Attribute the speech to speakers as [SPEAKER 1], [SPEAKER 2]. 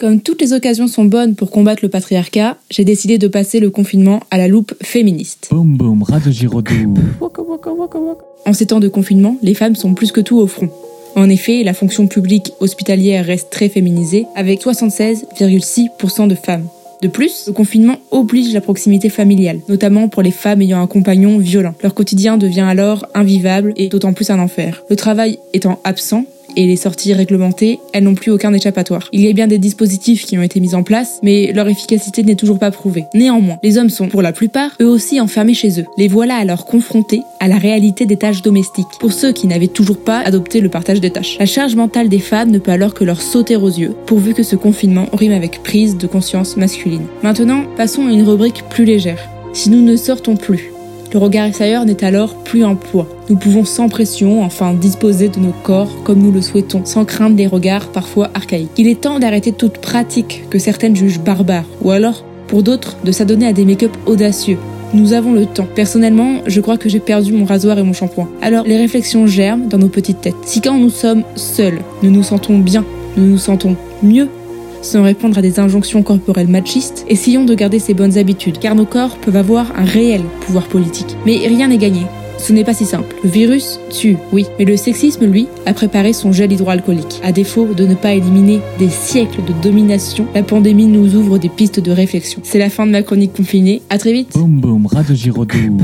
[SPEAKER 1] Comme toutes les occasions sont bonnes pour combattre le patriarcat, j'ai décidé de passer le confinement à la loupe féministe.
[SPEAKER 2] Boum boum, ras de.
[SPEAKER 1] En ces temps de confinement, les femmes sont plus que tout au front. En effet, la fonction publique hospitalière reste très féminisée, avec 76,6% de femmes. De plus, le confinement oblige la proximité familiale, notamment pour les femmes ayant un compagnon violent. Leur quotidien devient alors invivable et d'autant plus un enfer. Le travail étant absent, et les sorties réglementées, elles n'ont plus aucun échappatoire. Il y a bien des dispositifs qui ont été mis en place, mais leur efficacité n'est toujours pas prouvée. Néanmoins, les hommes sont, pour la plupart, eux aussi enfermés chez eux. Les voilà alors confrontés à la réalité des tâches domestiques, pour ceux qui n'avaient toujours pas adopté le partage des tâches. La charge mentale des femmes ne peut alors que leur sauter aux yeux, pourvu que ce confinement rime avec prise de conscience masculine. Maintenant, passons à une rubrique plus légère. Si nous ne sortons plus, le regard extérieur n'est alors plus un poids. Nous pouvons sans pression enfin disposer de nos corps comme nous le souhaitons, sans craindre des regards parfois archaïques. Il est temps d'arrêter toute pratique que certaines jugent barbare, ou alors, pour d'autres, de s'adonner à des make-up audacieux. Nous avons le temps. Personnellement, je crois que j'ai perdu mon rasoir et mon shampoing. Alors, les réflexions germent dans nos petites têtes. Si quand nous sommes seuls, nous nous sentons bien, nous nous sentons mieux, sans répondre à des injonctions corporelles machistes, essayons de garder ces bonnes habitudes, car nos corps peuvent avoir un réel pouvoir politique. Mais rien n'est gagné. Ce n'est pas si simple. Le virus tue, oui, mais le sexisme, lui, a préparé son gel hydroalcoolique. À défaut de ne pas éliminer des siècles de domination, la pandémie nous ouvre des pistes de réflexion. C'est la fin de ma chronique confinée. À très vite.
[SPEAKER 2] Boum boum, Giraudoux.